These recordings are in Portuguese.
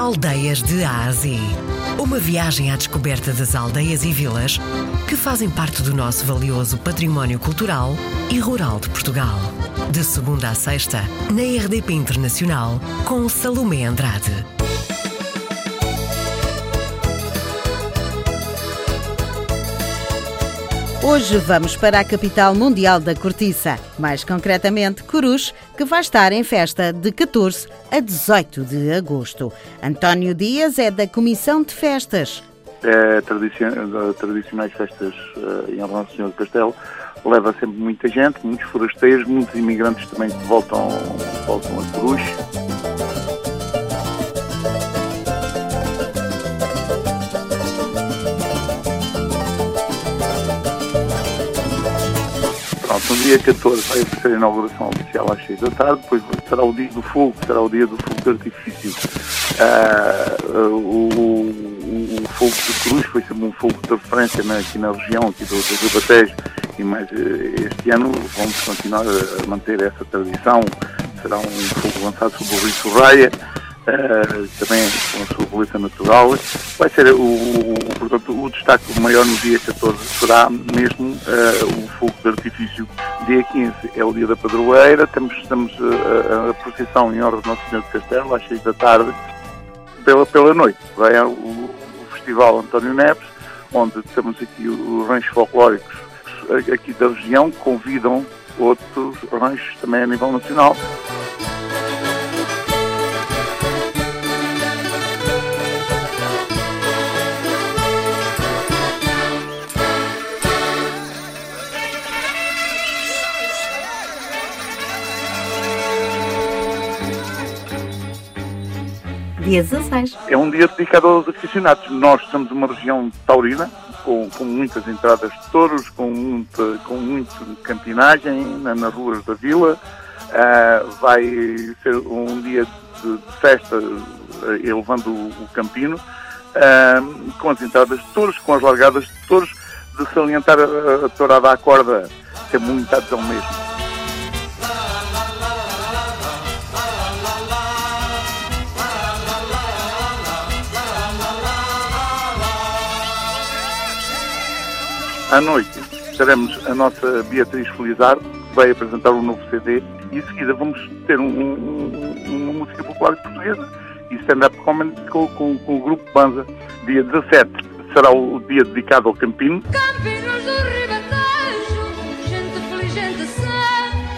Aldeias de Ásia. Uma viagem à descoberta das aldeias e vilas que fazem parte do nosso valioso património cultural e rural de Portugal. De segunda a sexta, na RDP Internacional, com Salomé Andrade. Hoje vamos para a capital mundial da cortiça, mais concretamente Coruche, que vai estar em festa de 14 a 18 de agosto. António Dias é da Comissão de Festas. É, tradicionais festas uh, em Nosso Senhor do Castelo leva sempre muita gente, muitos forasteiros, muitos imigrantes também que voltam, voltam a Coruche. Pronto, no dia 14 vai ser a inauguração oficial às 6 da tarde, depois será o dia do fogo, será o dia do fogo de artifício. Uh, o, o, o, fogo de cruz foi sempre um fogo de referência né, aqui na região, aqui do, do Batejo, e mais eh, este ano vamos continuar a manter essa tradição. Será um fogo lançado sobre o Rio Sorraia, uh, também com a sua beleza natural. Vai ser o, o, portanto, o destaque maior no dia 14 será mesmo uh, o fogo de artifício. Dia 15 é o dia da padroeira, temos, estamos uh, a procissão em honra do Nosso Senhor de Castelo, às 6 da tarde, pela, pela noite. Vai o, o Festival António Neves, onde temos aqui os ranchos folclóricos aqui da região, convidam outros ranchos também a nível nacional. Dia 16. É um dia dedicado aos aficionados. Nós somos uma região taurina, com, com muitas entradas de touros, com muita, com muita campinagem na, nas ruas da vila. Uh, vai ser um dia de, festa uh, elevando o, o campino, uh, com as entradas de touros, com as largadas de touros, de salientar a, a tourada à corda, que é muito adesão mesmo. À noite teremos a nossa Beatriz Felizardo, que vai apresentar um novo CD, e em seguida vamos ter um, um, uma música popular portuguesa e stand-up comedy com, com, com, o grupo Banza. Dia 17 será o dia dedicado ao Campino. Campinos do Ribatejo, gente feliz, gente sã,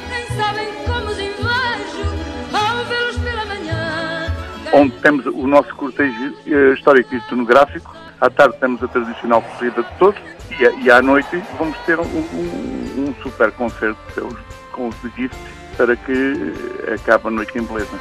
nem sabem como os invejo ao vê-los pela manhã. Onde temos o nosso cortejo uh, histórico e etnográfico. À tarde temos a tradicional corrida de todos e, e à noite vamos ter um, um, um super concerto com os Gift para que acabe a noite em beleza.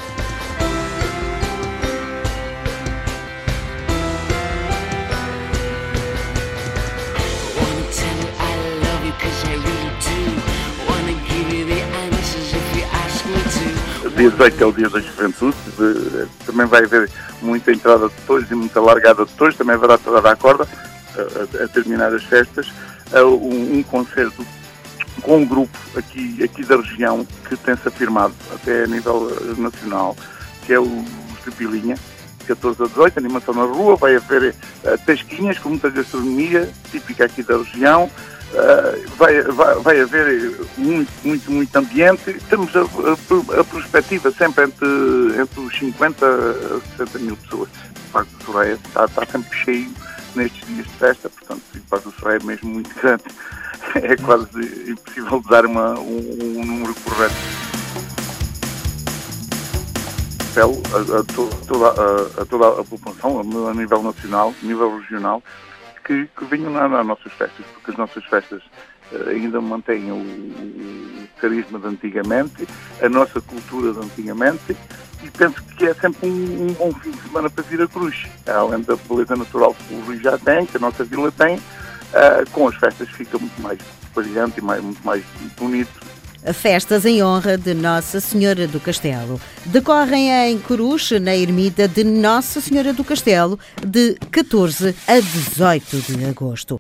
dia 18 é o dia da juventude, também vai haver muita entrada de touros e muita largada de touros, também haverá toda a corda, a, a terminar as festas, um, um concerto com um grupo aqui, aqui da região que tem-se afirmado até a nível eh, nacional, que é o de Pilinha, 14 a 18, animação na rua, vai haver uh, pesquinhas com muita gastronomia típica aqui da região, uh, vai, vai, vai haver muito, muito, muito ambiente. Temos a, a, a perspectiva sempre entre, entre os 50 a 60 mil pessoas. O Parque de Soraya está, está sempre cheio nestes dias de festa, portanto, o Parque do Soraya é mesmo muito grande. É quase impossível dar uma, um, um número correto. Apelo a, a, toda, a, a, toda a população, a nível nacional, a nível regional, que, que venham às nossas festas, porque as nossas festas uh, ainda mantêm o, o, carisma de antigamente, a nossa cultura de antigamente, e penso que é sempre um, um, bom fim de semana para vir a Cruz. Além da beleza natural que o Rio já tem, que a nossa vila tem, uh, com as festas fica muito mais brilhante e mais, muito mais bonito. Festas em honra de Nossa Senhora do Castelo. Decorrem em Coruche, na ermida de Nossa Senhora do Castelo, de 14 a 18 de agosto.